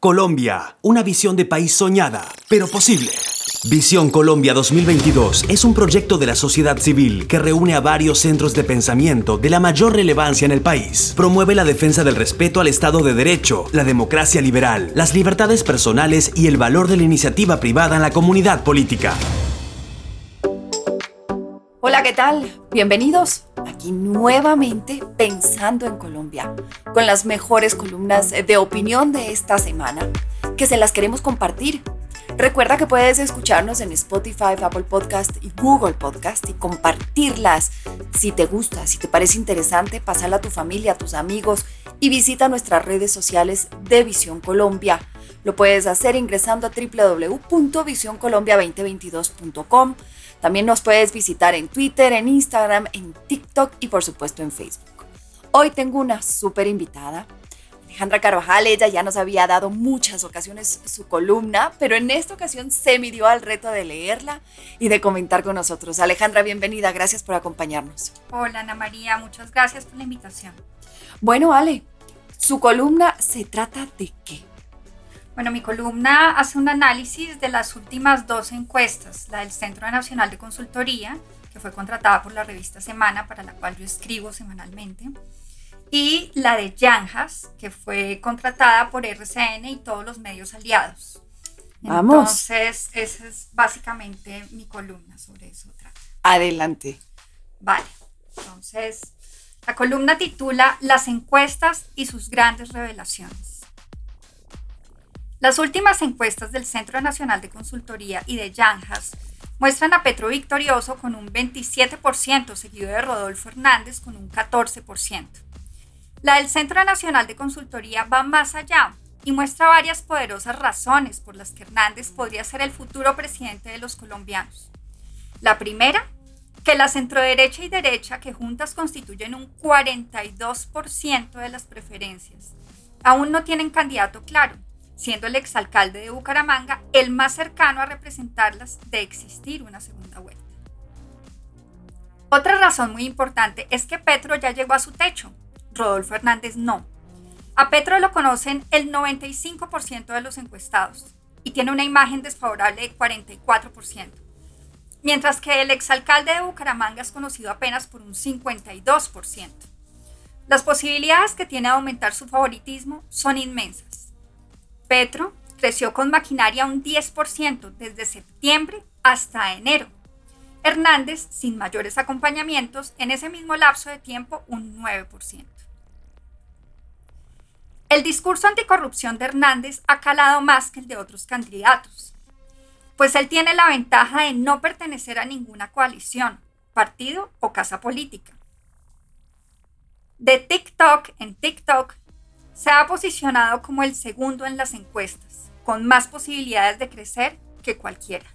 Colombia, una visión de país soñada, pero posible. Visión Colombia 2022 es un proyecto de la sociedad civil que reúne a varios centros de pensamiento de la mayor relevancia en el país. Promueve la defensa del respeto al Estado de Derecho, la democracia liberal, las libertades personales y el valor de la iniciativa privada en la comunidad política. ¿Qué tal? Bienvenidos aquí nuevamente pensando en Colombia, con las mejores columnas de opinión de esta semana, que se las queremos compartir. Recuerda que puedes escucharnos en Spotify, Apple Podcast y Google Podcast y compartirlas. Si te gusta, si te parece interesante, pasarla a tu familia, a tus amigos y visita nuestras redes sociales de Visión Colombia. Lo puedes hacer ingresando a www.visioncolombia2022.com también nos puedes visitar en Twitter, en Instagram, en TikTok y por supuesto en Facebook. Hoy tengo una súper invitada. Alejandra Carvajal, ella ya nos había dado muchas ocasiones su columna, pero en esta ocasión se midió al reto de leerla y de comentar con nosotros. Alejandra, bienvenida, gracias por acompañarnos. Hola Ana María, muchas gracias por la invitación. Bueno, Ale, su columna se trata de qué? Bueno, mi columna hace un análisis de las últimas dos encuestas, la del Centro Nacional de Consultoría, que fue contratada por la revista Semana, para la cual yo escribo semanalmente, y la de Yanjas, que fue contratada por RCN y todos los medios aliados. Vamos. Entonces, esa es básicamente mi columna sobre eso. Adelante. Vale, entonces, la columna titula Las encuestas y sus grandes revelaciones. Las últimas encuestas del Centro Nacional de Consultoría y de Yanjas muestran a Petro victorioso con un 27%, seguido de Rodolfo Hernández con un 14%. La del Centro Nacional de Consultoría va más allá y muestra varias poderosas razones por las que Hernández podría ser el futuro presidente de los colombianos. La primera, que la centroderecha y derecha, que juntas constituyen un 42% de las preferencias, aún no tienen candidato claro siendo el exalcalde de Bucaramanga el más cercano a representarlas de existir una segunda vuelta. Otra razón muy importante es que Petro ya llegó a su techo, Rodolfo Hernández no. A Petro lo conocen el 95% de los encuestados y tiene una imagen desfavorable de 44%, mientras que el exalcalde de Bucaramanga es conocido apenas por un 52%. Las posibilidades que tiene de aumentar su favoritismo son inmensas Petro creció con maquinaria un 10% desde septiembre hasta enero. Hernández, sin mayores acompañamientos, en ese mismo lapso de tiempo un 9%. El discurso anticorrupción de Hernández ha calado más que el de otros candidatos, pues él tiene la ventaja de no pertenecer a ninguna coalición, partido o casa política. De TikTok en TikTok se ha posicionado como el segundo en las encuestas, con más posibilidades de crecer que cualquiera.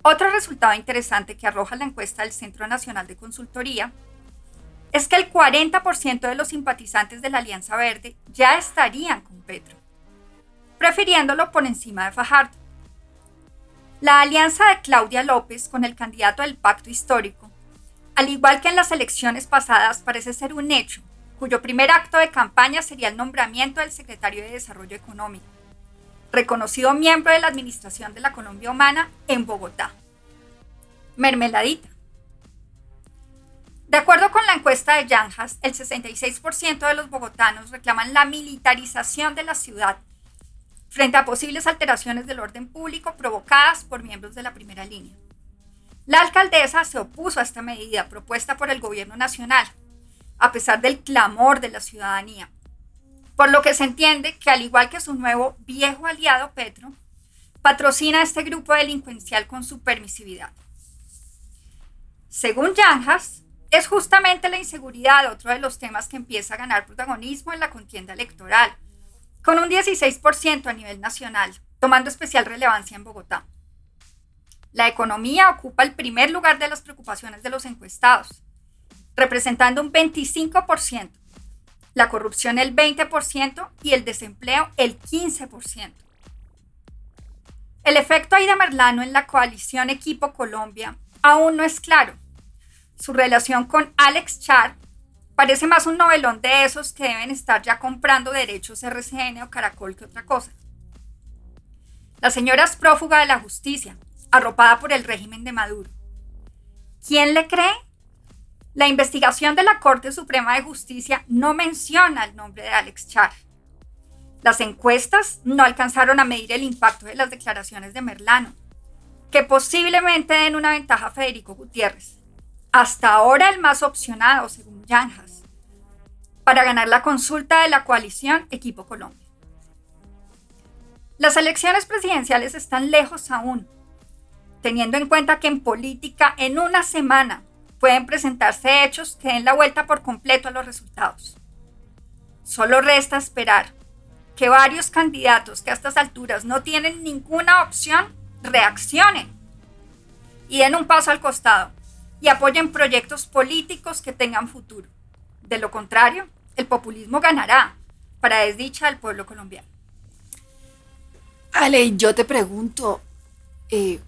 Otro resultado interesante que arroja la encuesta del Centro Nacional de Consultoría es que el 40% de los simpatizantes de la Alianza Verde ya estarían con Petro, prefiriéndolo por encima de Fajardo. La alianza de Claudia López con el candidato del pacto histórico, al igual que en las elecciones pasadas, parece ser un hecho cuyo primer acto de campaña sería el nombramiento del secretario de Desarrollo Económico, reconocido miembro de la Administración de la Colombia Humana en Bogotá. Mermeladita. De acuerdo con la encuesta de Yanjas, el 66% de los bogotanos reclaman la militarización de la ciudad frente a posibles alteraciones del orden público provocadas por miembros de la primera línea. La alcaldesa se opuso a esta medida propuesta por el gobierno nacional, a pesar del clamor de la ciudadanía. Por lo que se entiende que al igual que su nuevo viejo aliado Petro, patrocina este grupo delincuencial con su permisividad. Según Yanjas, es justamente la inseguridad otro de los temas que empieza a ganar protagonismo en la contienda electoral, con un 16% a nivel nacional, tomando especial relevancia en Bogotá. La economía ocupa el primer lugar de las preocupaciones de los encuestados, representando un 25%, la corrupción el 20% y el desempleo el 15%. El efecto Aida Merlano en la coalición Equipo Colombia aún no es claro. Su relación con Alex Char Parece más un novelón de esos que deben estar ya comprando derechos RCN o Caracol que otra cosa. La señora es prófuga de la justicia, arropada por el régimen de Maduro. ¿Quién le cree? La investigación de la Corte Suprema de Justicia no menciona el nombre de Alex Char. Las encuestas no alcanzaron a medir el impacto de las declaraciones de Merlano, que posiblemente den una ventaja a Federico Gutiérrez, hasta ahora el más opcionado, según Yanjas, para ganar la consulta de la coalición Equipo Colombia. Las elecciones presidenciales están lejos aún, teniendo en cuenta que en política en una semana pueden presentarse hechos que den la vuelta por completo a los resultados. Solo resta esperar que varios candidatos que a estas alturas no tienen ninguna opción reaccionen y den un paso al costado y apoyen proyectos políticos que tengan futuro. De lo contrario, el populismo ganará para desdicha del pueblo colombiano. Ale, yo te pregunto, eh,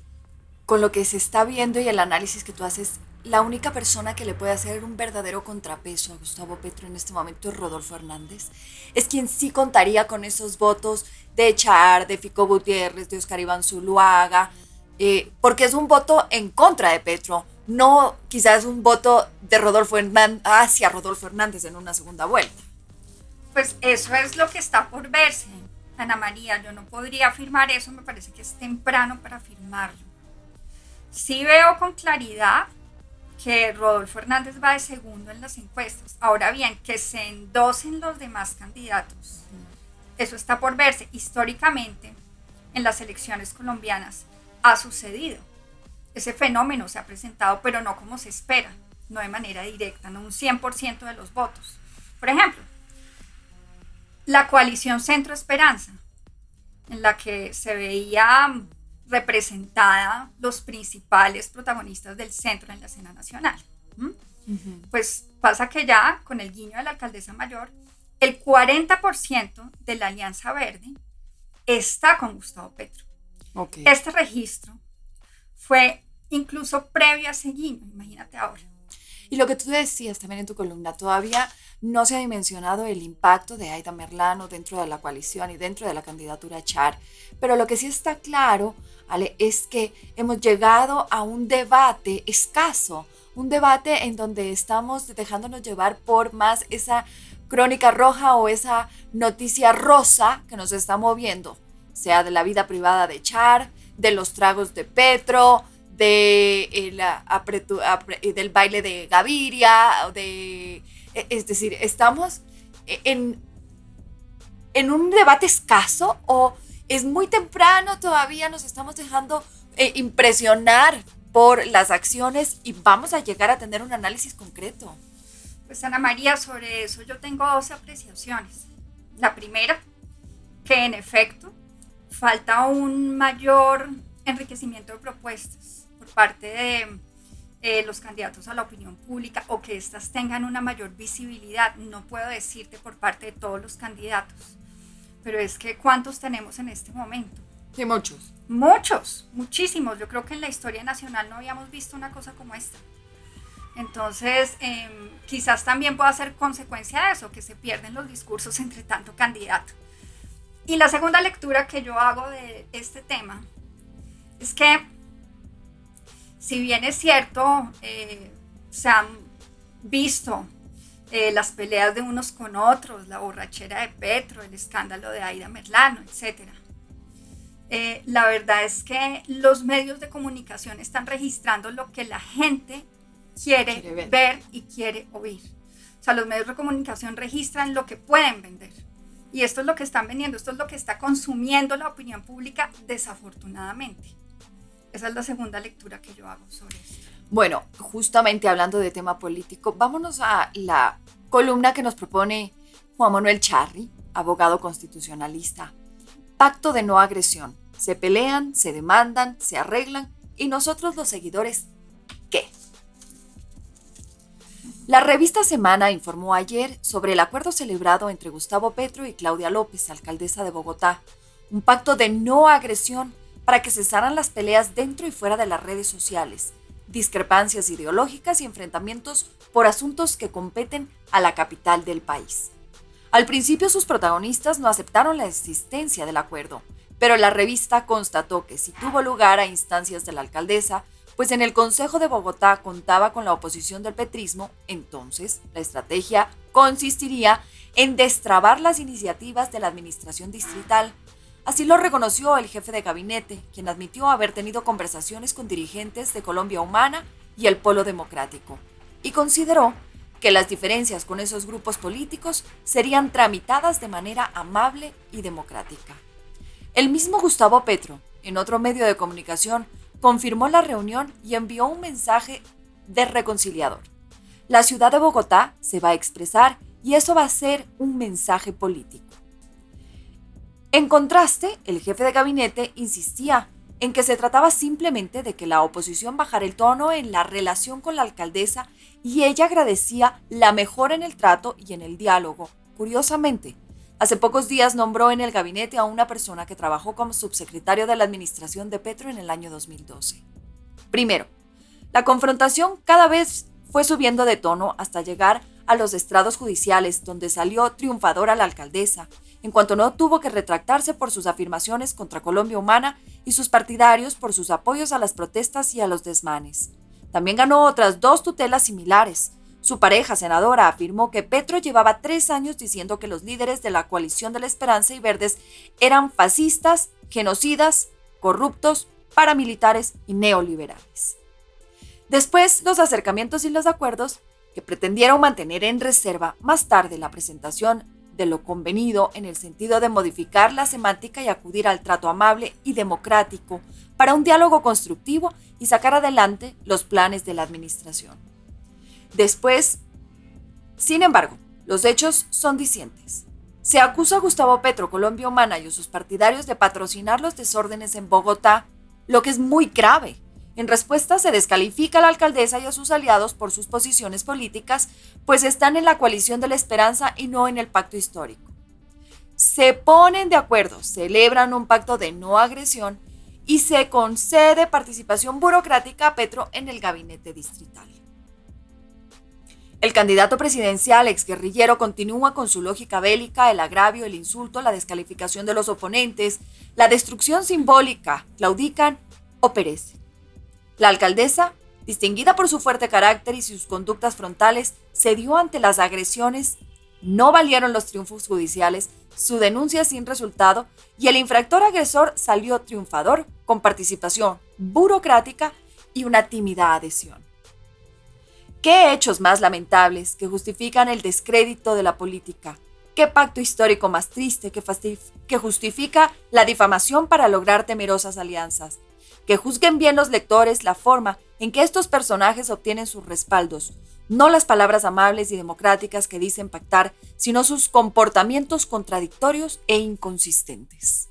con lo que se está viendo y el análisis que tú haces, la única persona que le puede hacer un verdadero contrapeso a Gustavo Petro en este momento es Rodolfo Hernández. Es quien sí contaría con esos votos de Char, de Fico Gutiérrez, de Oscar Iván Zuluaga, eh, porque es un voto en contra de Petro, no quizás un voto de Rodolfo Hernández hacia Rodolfo Hernández en una segunda vuelta. Pues eso es lo que está por verse, Ana María. Yo no podría afirmar eso, me parece que es temprano para afirmarlo. Sí veo con claridad que Rodolfo Hernández va de segundo en las encuestas. Ahora bien, que se endosen los demás candidatos. Eso está por verse. Históricamente, en las elecciones colombianas ha sucedido. Ese fenómeno se ha presentado, pero no como se espera, no de manera directa, no un 100% de los votos. Por ejemplo, la coalición Centro Esperanza, en la que se veía representada los principales protagonistas del centro en la escena nacional. Pues pasa que ya con el guiño de la alcaldesa mayor, el 40% de la Alianza Verde está con Gustavo Petro. Este registro fue incluso previo a ese guiño, imagínate ahora. Y lo que tú decías también en tu columna, todavía no se ha dimensionado el impacto de Aida Merlano dentro de la coalición y dentro de la candidatura Char, pero lo que sí está claro es que hemos llegado a un debate escaso, un debate en donde estamos dejándonos llevar por más esa crónica roja o esa noticia rosa que nos está moviendo, sea de la vida privada de Char, de los tragos de Petro, de del baile de Gaviria, de, e, es decir, estamos en, en un debate escaso o es muy temprano, todavía nos estamos dejando eh, impresionar por las acciones y vamos a llegar a tener un análisis concreto. Pues Ana María, sobre eso yo tengo dos apreciaciones. La primera, que en efecto falta un mayor enriquecimiento de propuestas por parte de eh, los candidatos a la opinión pública o que éstas tengan una mayor visibilidad. No puedo decirte por parte de todos los candidatos pero es que ¿cuántos tenemos en este momento? Sí, muchos. Muchos, muchísimos. Yo creo que en la historia nacional no habíamos visto una cosa como esta. Entonces, em, quizás también pueda ser consecuencia de eso, que se pierden los discursos entre tanto candidato. Y la segunda lectura que yo hago de este tema es que, si bien es cierto, eh, se han visto eh, las peleas de unos con otros, la borrachera de Petro, el escándalo de Aida Merlano, etc. Eh, la verdad es que los medios de comunicación están registrando lo que la gente quiere, ver. y quiere oír. O sea, los medios de comunicación registran lo que pueden vender. Y esto es lo que están vendiendo, esto es lo que está consumiendo la opinión pública desafortunadamente. Esa es la segunda lectura que yo hago sobre esto. Bueno, justamente hablando de tema político, vámonos a la columna que nos propone Juan Manuel Charri, abogado constitucionalista. Pacto de no agresión. Se pelean, se demandan, se arreglan y nosotros los seguidores, ¿qué? La revista Semana informó ayer sobre el acuerdo celebrado entre Gustavo Petro y Claudia López, alcaldesa de Bogotá, un pacto de no agresión para que cesaran las peleas dentro y fuera de las redes sociales discrepancias ideológicas y enfrentamientos por asuntos que competen a la capital del país. Al principio sus protagonistas no aceptaron la existencia del acuerdo, pero la revista constató que si tuvo lugar a instancias de la alcaldesa, pues en el Consejo de Bogotá contaba con la oposición del petrismo, entonces la estrategia consistiría en destrabar las iniciativas de la administración distrital. Así lo reconoció el jefe de gabinete, quien admitió haber tenido conversaciones con dirigentes de Colombia Humana y el Polo Democrático, y consideró que las diferencias con esos grupos políticos serían tramitadas de manera amable y democrática. El mismo Gustavo Petro, en otro medio de comunicación, confirmó la reunión y envió un mensaje de reconciliador. La ciudad de Bogotá se va a expresar y eso va a ser un mensaje político. En contraste, el jefe de gabinete insistía en que se trataba simplemente de que la oposición bajara el tono en la relación con la alcaldesa y ella agradecía la mejora en el trato y en el diálogo. Curiosamente, hace pocos días nombró en el gabinete a una persona que trabajó como subsecretario de la administración de Petro en el año 2012. Primero, la confrontación cada vez fue subiendo de tono hasta llegar a los estrados judiciales, donde salió triunfadora la alcaldesa, en cuanto no tuvo que retractarse por sus afirmaciones contra Colombia Humana y sus partidarios por sus apoyos a las protestas y a los desmanes. También ganó otras dos tutelas similares. Su pareja senadora afirmó que Petro llevaba tres años diciendo que los líderes de la coalición de la Esperanza y Verdes eran fascistas, genocidas, corruptos, paramilitares y neoliberales. Después, los acercamientos y los acuerdos que pretendieron mantener en reserva más tarde la presentación de lo convenido en el sentido de modificar la semántica y acudir al trato amable y democrático para un diálogo constructivo y sacar adelante los planes de la administración. Después, sin embargo, los hechos son discientes. Se acusa a Gustavo Petro, Colombia Humana y a sus partidarios de patrocinar los desórdenes en Bogotá, lo que es muy grave en respuesta, se descalifica a la alcaldesa y a sus aliados por sus posiciones políticas, pues están en la coalición de la esperanza y no en el pacto histórico. Se ponen de acuerdo, celebran un pacto de no agresión y se concede participación burocrática a Petro en el gabinete distrital. El candidato presidencial exguerrillero continúa con su lógica bélica, el agravio, el insulto, la descalificación de los oponentes, la destrucción simbólica, claudican o perecen. La alcaldesa, distinguida por su fuerte carácter y sus conductas frontales, cedió ante las agresiones, no valieron los triunfos judiciales, su denuncia sin resultado y el infractor agresor salió triunfador con participación burocrática y una tímida adhesión. ¿Qué hechos más lamentables que justifican el descrédito de la política? ¿Qué pacto histórico más triste que, que justifica la difamación para lograr temerosas alianzas? Que juzguen bien los lectores la forma en que estos personajes obtienen sus respaldos, no las palabras amables y democráticas que dicen pactar, sino sus comportamientos contradictorios e inconsistentes.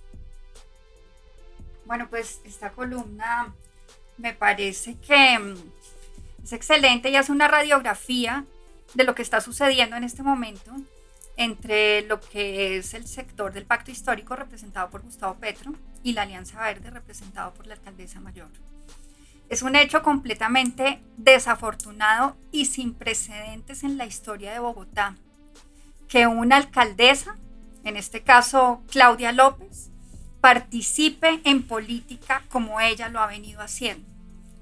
Bueno, pues esta columna me parece que mm, es excelente y hace una radiografía de lo que está sucediendo en este momento entre lo que es el sector del pacto histórico representado por Gustavo Petro y la Alianza Verde representado por la alcaldesa mayor. Es un hecho completamente desafortunado y sin precedentes en la historia de Bogotá que una alcaldesa, en este caso Claudia López, participe en política como ella lo ha venido haciendo.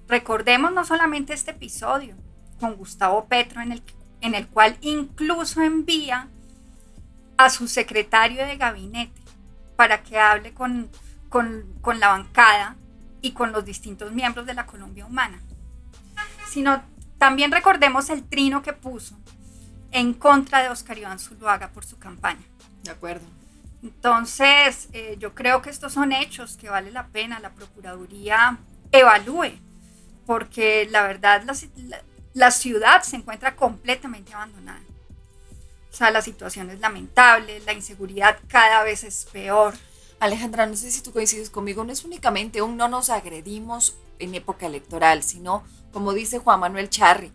Recordemos no solamente este episodio con Gustavo Petro en el, en el cual incluso envía a su secretario de gabinete para que hable con, con, la bancada y con los distintos miembros de la Colombia Humana. Sino también recordemos el trino que puso en contra de Oscar Iván Zuluaga por su campaña. De acuerdo. Entonces, eh, yo creo que estos son hechos que vale la pena la Procuraduría evalúe, porque la verdad la ciudad se encuentra completamente abandonada. O sea, la situación es lamentable, la inseguridad cada vez es peor. Alejandra, no sé si tú coincides conmigo, no es únicamente un no nos agredimos en época electoral, sino, como dice Juan Manuel Charri,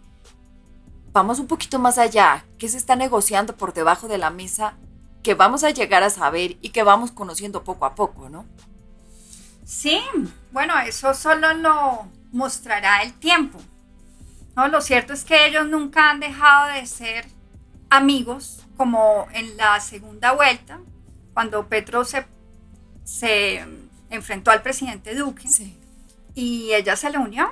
vamos un poquito más allá. ¿Qué se está negociando por debajo de la mesa que vamos a llegar a saber y que vamos conociendo poco a poco, ¿no? Sí, bueno, eso solo lo mostrará el tiempo, No, lo cierto es que ellos nunca han dejado de ser amigos, como en la segunda vuelta, cuando Petro se, se enfrentó al presidente Duque y ella se le unió.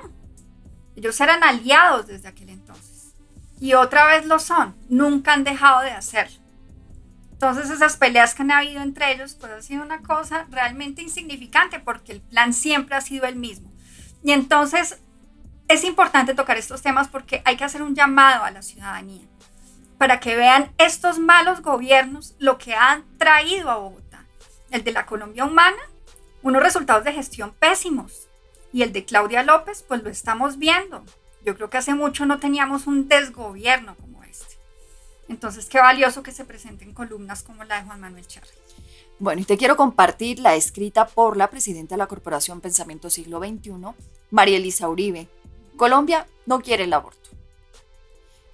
Ellos eran aliados desde aquel entonces. Y otra vez lo son. Nunca han dejado de hacerlo. Entonces esas peleas que han habido entre ellos, pues ha sido una cosa realmente insignificante porque el plan siempre ha sido el mismo. Y entonces es importante tocar estos temas porque hay que hacer un llamado a la ciudadanía para que vean estos malos gobiernos lo que han traído a Bogotá. El de la Colombia humana, unos resultados de gestión pésimos. Y el de Claudia López, pues lo estamos viendo. Yo creo que hace mucho no teníamos un desgobierno como este. Entonces, qué valioso que se presenten columnas como la de Juan Manuel Charri. Bueno, y te quiero compartir la escrita por la presidenta de la Corporación Pensamiento Siglo XXI, María Elisa Uribe. Colombia no quiere el aborto.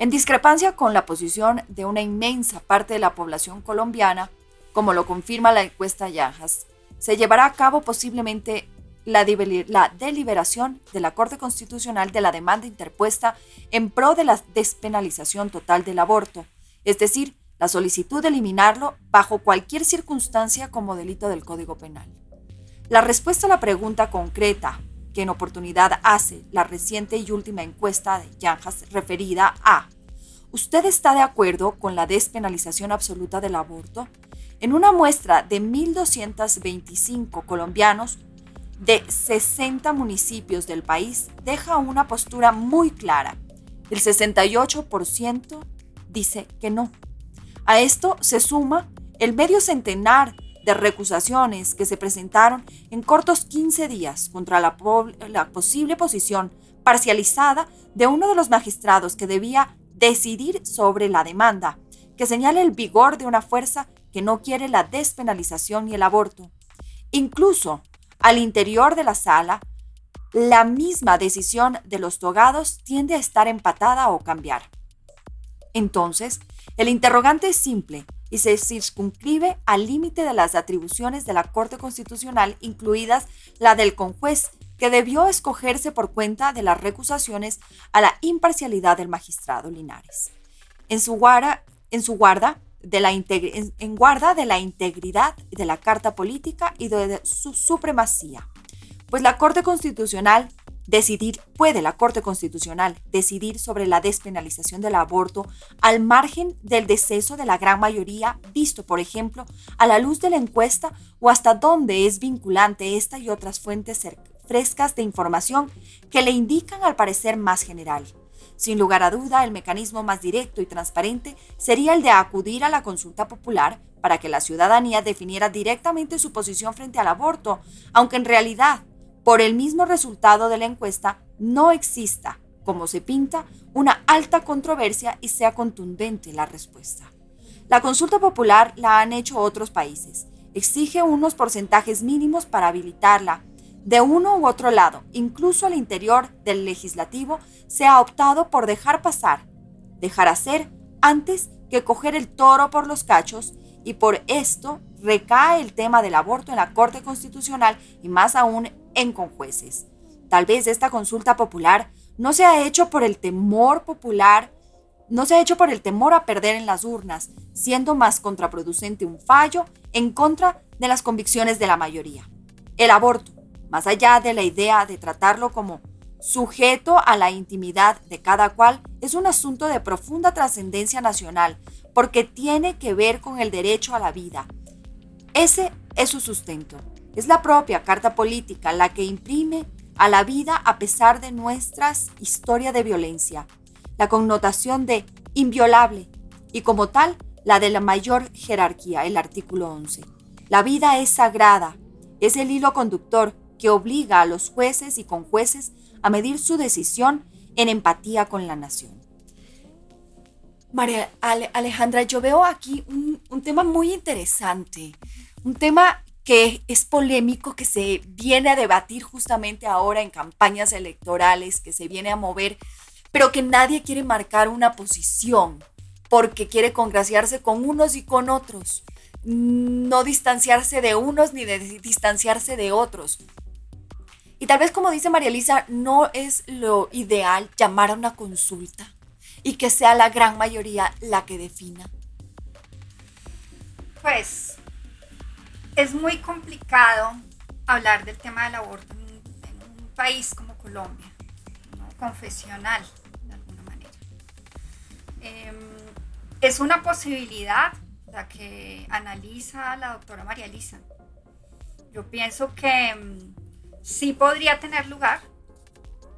En discrepancia con la posición de una inmensa parte de la población colombiana, como lo confirma la encuesta Yajas, se llevará a cabo posiblemente la, deliberación de la Corte Constitucional de la demanda interpuesta en pro de la despenalización total del aborto, es decir, la solicitud de eliminarlo bajo cualquier circunstancia como delito del Código Penal. La respuesta a la pregunta concreta que en oportunidad hace la reciente y última encuesta de Yanjas referida a ¿Usted está de acuerdo con la despenalización absoluta del aborto? En una muestra de 1.225 colombianos de 60 municipios del país deja una postura muy clara. El 68% dice que no. A esto se suma el medio centenar de recusaciones que se presentaron en cortos 15 días contra la, posible posición parcializada de uno de los magistrados que debía decidir sobre la demanda, que señala el vigor de una fuerza que no quiere la despenalización y el aborto. Incluso al interior de la sala, la misma decisión de los togados tiende a estar empatada o cambiar. Entonces, el interrogante es simple y se circunscribe al límite de las atribuciones de la Corte Constitucional, incluidas la del conjuez, que debió escogerse por cuenta de las recusaciones a la imparcialidad del magistrado Linares. En su guarda, en su guarda de la en, guarda de la integridad de la Carta Política y de su supremacía, pues la Corte Constitucional decidir, puede la Corte Constitucional decidir sobre la despenalización del aborto al margen del deceso de la gran mayoría, visto, por ejemplo, a la luz de la encuesta o hasta dónde es vinculante esta y otras fuentes frescas de información que le indican al parecer más general. Sin lugar a duda, el mecanismo más directo y transparente sería el de acudir a la consulta popular para que la ciudadanía definiera directamente su posición frente al aborto, aunque en realidad por el mismo resultado de la encuesta no exista, como se pinta, una alta controversia y sea contundente la respuesta. La consulta popular la han hecho otros países. Exige unos porcentajes mínimos para habilitarla. De uno u otro lado, incluso al interior del legislativo, se ha optado por dejar pasar, dejar hacer, antes que coger el toro por los cachos, y por esto recae el tema del aborto en la Corte Constitucional y más aún en conjueces. Tal vez esta consulta popular no se ha hecho por el temor popular, no se ha hecho por el temor a perder en las urnas, siendo más contraproducente un fallo en contra de las convicciones de la mayoría. El aborto, más allá de la idea de tratarlo como sujeto a la intimidad de cada cual, es un asunto de profunda trascendencia nacional, porque tiene que ver con el derecho a la vida. Ese es su sustento. Es la propia carta política la que imprime a la vida a pesar de nuestras historia de violencia, la connotación de inviolable y como tal la de la mayor jerarquía, el artículo 11. La vida es sagrada, es el hilo conductor que obliga a los jueces y conjueces a medir su decisión en empatía con la nación. María Alejandra, yo veo aquí un tema muy interesante, un tema que es polémico, que se viene a debatir justamente ahora en campañas electorales, que se viene a mover, pero que nadie quiere marcar una posición porque quiere congraciarse con unos y con otros, no distanciarse de unos ni de distanciarse de otros. Y tal vez como dice María Elisa, no es lo ideal llamar a una consulta y que sea la gran mayoría la que defina. Pues es muy complicado hablar del tema del aborto en, un país como Colombia, confesional de alguna manera. Em, es una posibilidad la que analiza la doctora María Elisa. Yo pienso que em, sí podría tener lugar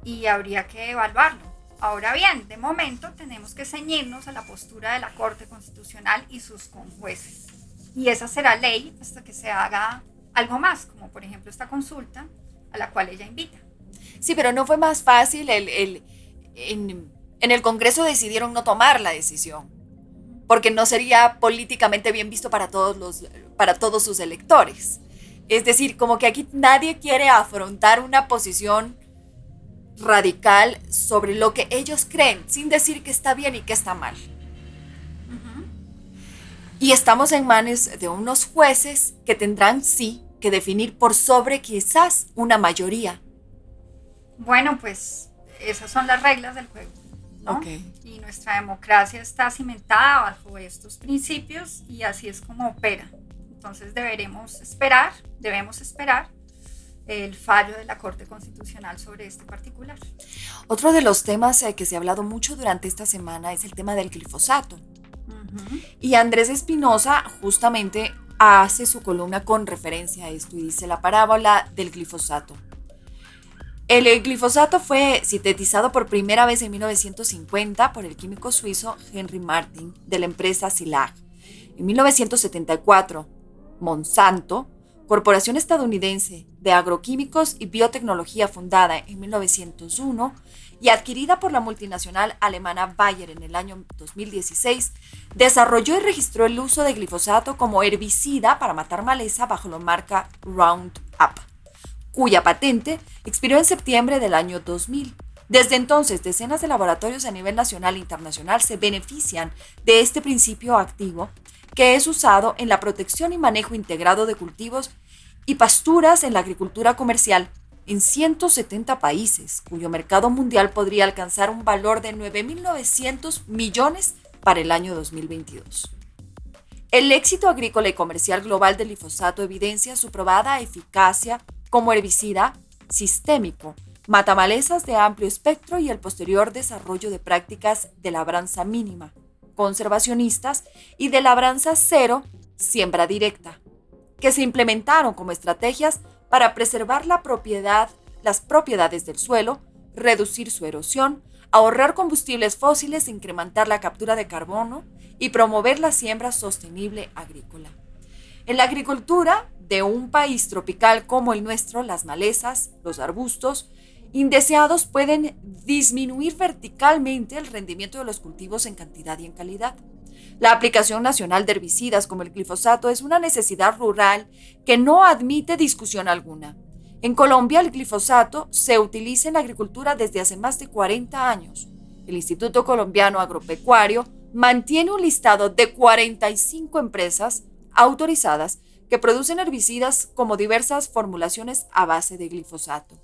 y habría que evaluarlo. Ahora bien, de momento tenemos que ceñirnos a la postura de la Corte Constitucional y sus conjueces. Y esa será ley hasta que se haga algo más, como por ejemplo esta consulta a la cual ella invita. Sí, pero no fue más fácil, el, en, el Congreso decidieron no tomar la decisión, porque no sería políticamente bien visto para todos, los, para todos sus electores. Es decir, como que aquí nadie quiere afrontar una posición radical sobre lo que ellos creen, sin decir que está bien y que está mal. Y estamos en manos de unos jueces que tendrán, sí, que definir por sobre quizás una mayoría. Bueno, pues esas son las reglas del juego. ¿no? Y nuestra democracia está cimentada bajo estos principios y así es como opera. Entonces deberemos esperar, debemos esperar el fallo de la Corte Constitucional sobre este particular. Otro de los temas eh, que se ha hablado mucho durante esta semana es el tema del glifosato. Y Andrés Espinosa justamente hace su columna con referencia a esto y dice la parábola del glifosato. El glifosato fue sintetizado por primera vez en 1950 por el químico suizo Henry Martin de la empresa Silag. En 1974, Monsanto corporación estadounidense de agroquímicos y biotecnología fundada en 1901 y adquirida por la multinacional alemana Bayer en el año 2016, desarrolló y registró el uso de glifosato como herbicida para matar maleza bajo la marca Roundup, cuya patente expiró en septiembre del año 2000. Desde entonces, decenas de laboratorios a nivel nacional e internacional se benefician de este principio activo que es usado en la protección y manejo integrado de cultivos y pasturas en la agricultura comercial en 170 países, cuyo mercado mundial podría alcanzar un valor de 9.900 millones para el año 2022. El éxito agrícola y comercial global del glifosato evidencia su probada eficacia como herbicida sistémico, mata malezas de amplio espectro y el posterior desarrollo de prácticas de labranza mínima, conservacionistas y de labranza cero, siembra directa, que se implementaron como estrategias para preservar la propiedad, las propiedades del suelo, reducir su erosión, ahorrar combustibles fósiles, incrementar la captura de carbono y promover la siembra sostenible agrícola. En la agricultura de un país tropical como el nuestro, las malezas, los arbustos, indeseados pueden disminuir verticalmente el rendimiento de los cultivos en cantidad y en calidad. La aplicación nacional de herbicidas como el glifosato es una necesidad rural que no admite discusión alguna. En Colombia el glifosato se utiliza en la agricultura desde hace más de 40 años. El Instituto Colombiano Agropecuario mantiene un listado de 45 empresas autorizadas que producen herbicidas como diversas formulaciones a base de glifosato.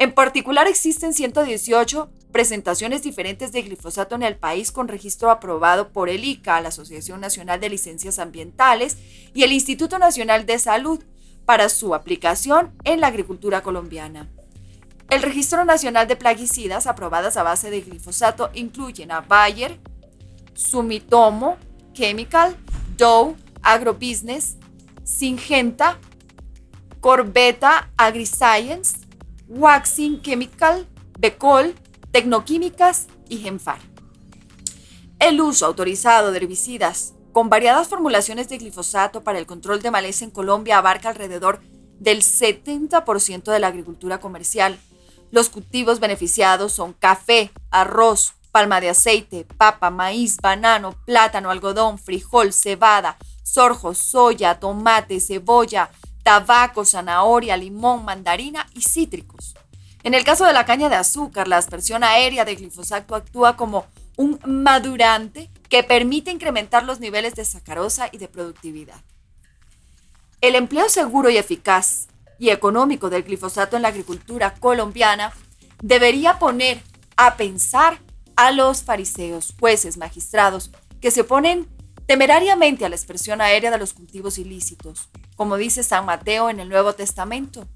En particular, existen 118 presentaciones diferentes de glifosato en el país con registro aprobado por el ICA, la Asociación Nacional de Licencias Ambientales, y el Instituto Nacional de Salud para su aplicación en la agricultura colombiana. El Registro Nacional de Plaguicidas aprobadas a base de glifosato incluyen a Bayer, Sumitomo Chemical, Dow Agrobusiness, Syngenta, Corbeta AgriScience, Waxing Chemical, Becol, Tecnoquímicas y Genfar. El uso autorizado de herbicidas con variadas formulaciones de glifosato para el control de maleza en Colombia abarca alrededor del 70% de la agricultura comercial. Los cultivos beneficiados son café, arroz, palma de aceite, papa, maíz, banano, plátano, algodón, frijol, cebada, sorjo, soya, tomate, cebolla, tabaco, zanahoria, limón, mandarina y cítricos. En el caso de la caña de azúcar, la aspersión aérea de glifosato actúa como un madurante que permite incrementar los niveles de sacarosa y de productividad. El empleo seguro y eficaz y económico del glifosato en la agricultura colombiana debería poner a pensar a los fariseos, jueces, magistrados, que se oponen temerariamente a la expresión aérea de los cultivos ilícitos, como dice San Mateo en el Nuevo Testamento.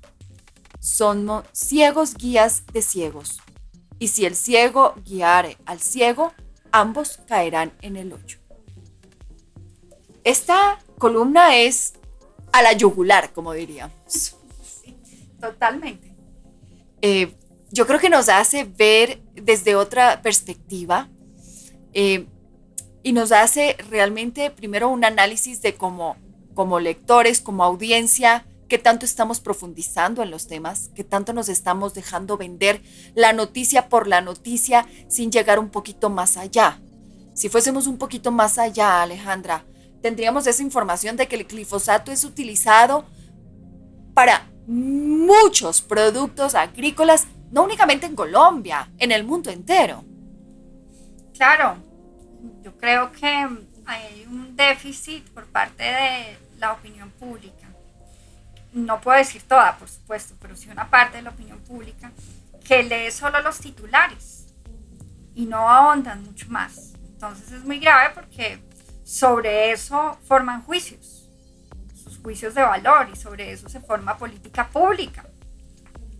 Somos ciegos guías de ciegos, y si el ciego guiare al ciego, ambos caerán en el hoyo. Esta columna es a la yugular, como diríamos. totalmente. Eh, yo creo que nos hace ver desde otra perspectiva eh, y nos hace realmente primero un análisis de cómo, como lectores, como audiencia, qué tanto estamos profundizando en los temas, qué tanto nos estamos dejando vender la noticia por la noticia sin llegar un poquito más allá. Si fuésemos un poquito más allá, Alejandra, tendríamos esa información de que el glifosato es utilizado para muchos productos agrícolas, no únicamente en Colombia, en el mundo entero. Claro, yo creo que hay un déficit por parte de la opinión pública. No puedo decir toda, por supuesto, pero sí una parte de la opinión pública, que lee solo los titulares y no ahondan mucho más. Entonces es muy grave porque sobre eso forman juicios, sus juicios de valor y sobre eso se forma política pública,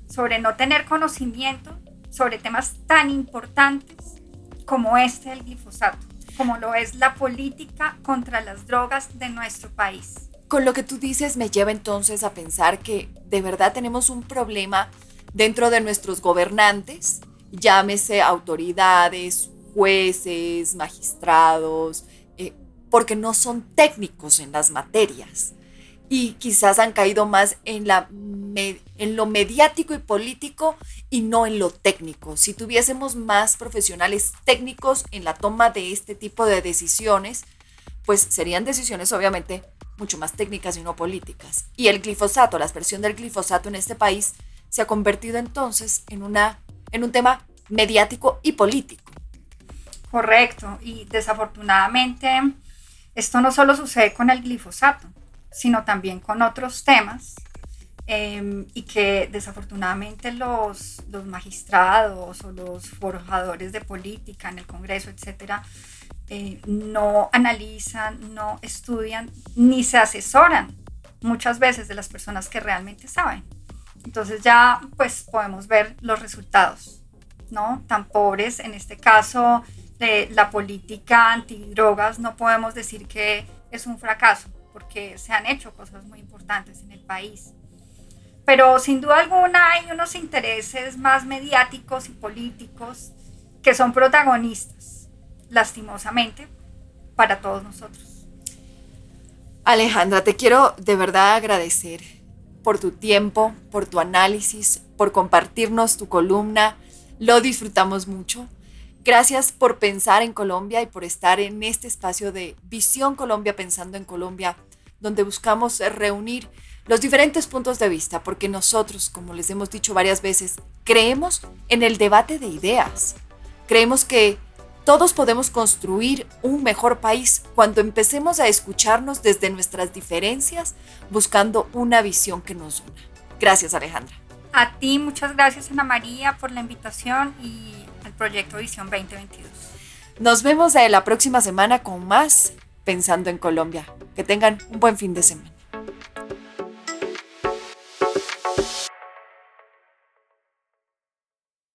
sobre no tener conocimiento sobre temas tan importantes como este del glifosato, como lo es la política contra las drogas de nuestro país. Con lo que tú dices me lleva entonces a pensar que de verdad tenemos un problema dentro de nuestros gobernantes, llámese autoridades, jueces, magistrados, eh, porque no son técnicos en las materias y quizás han caído más en, la, en lo mediático y político y no en lo técnico. Si tuviésemos más profesionales técnicos en la toma de este tipo de decisiones, pues serían decisiones obviamente mucho más técnicas y no políticas. Y el glifosato, la expresión del glifosato en este país, se ha convertido entonces en, una, en un tema mediático y político. Correcto, y desafortunadamente esto no solo sucede con el glifosato, sino también con otros temas em, y que desafortunadamente los, los magistrados o los forjadores de política en el Congreso, etcétera, eh, no analizan, no estudian, ni se asesoran muchas veces de las personas que realmente saben. Entonces ya pues podemos ver los resultados, ¿no? Tan pobres, en este caso de la política antidrogas, no podemos decir que es un fracaso, porque se han hecho cosas muy importantes en el país. Pero sin duda alguna hay unos intereses más mediáticos y políticos que son protagonistas lastimosamente, para todos nosotros. Alejandra, te quiero de verdad agradecer por tu tiempo, por tu análisis, por compartirnos tu columna. Lo disfrutamos mucho. Gracias por pensar en Colombia y por estar en este espacio de Visión Colombia Pensando en Colombia, donde buscamos reunir los diferentes puntos de vista, porque nosotros, como les hemos dicho varias veces, creemos en el debate de ideas. Creemos que todos podemos construir un mejor país cuando empecemos a escucharnos desde nuestras diferencias, buscando una visión que nos una. Gracias, Alejandra. A ti, muchas gracias, Ana María, por la invitación y al proyecto Visión 2022. Nos vemos la próxima semana con más Pensando en Colombia. Que tengan un buen fin de semana.